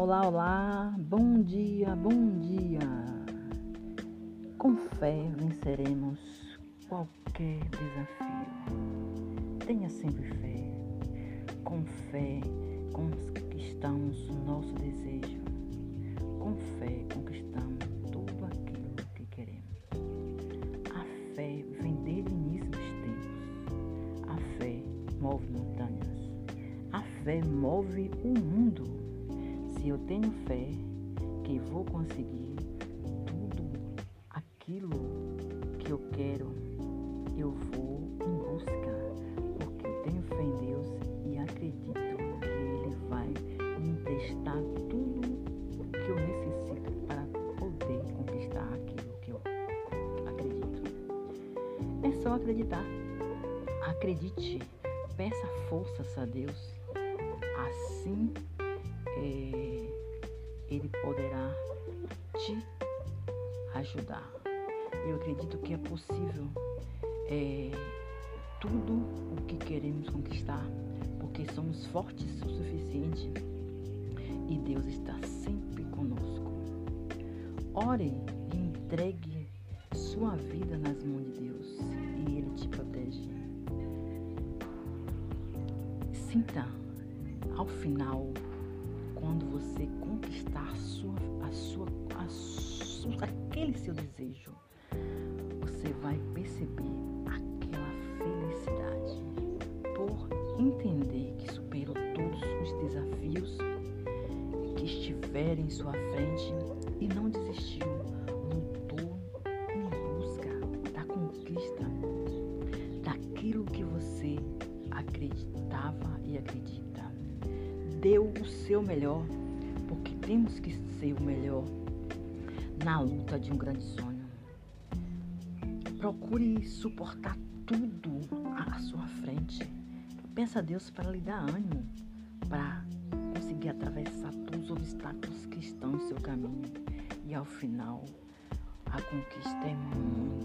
Olá, olá, bom dia, bom dia. Com fé venceremos qualquer desafio. Tenha sempre fé. Com fé conquistamos o nosso desejo. Com fé conquistamos tudo aquilo que queremos. A fé vem desde o início dos tempos. A fé move montanhas. A fé move o mundo. Eu tenho fé que vou conseguir tudo aquilo que eu quero, eu vou em busca, porque eu tenho fé em Deus e acredito que Ele vai me emprestar tudo o que eu necessito para poder conquistar aquilo que eu acredito. É só acreditar. Acredite, peça forças a Deus. Assim Ele poderá te ajudar. Eu acredito que é possível é, tudo o que queremos conquistar, porque somos fortes o suficiente e Deus está sempre conosco. Ore e entregue sua vida nas mãos de Deus e Ele te protege. Sinta ao final quando você conquistar a sua, a sua, a aquele seu desejo, você vai perceber aquela felicidade por entender que superou todos os desafios que estiverem em sua frente e não desistiu, lutou em busca da conquista daquilo que você acreditava e acredita. Deu o seu melhor, temos que ser o melhor na luta de um grande sonho. Procure suportar tudo à sua frente. Peça a Deus para lhe dar ânimo, para conseguir atravessar todos os obstáculos que estão no seu caminho. E ao final, a conquista é muito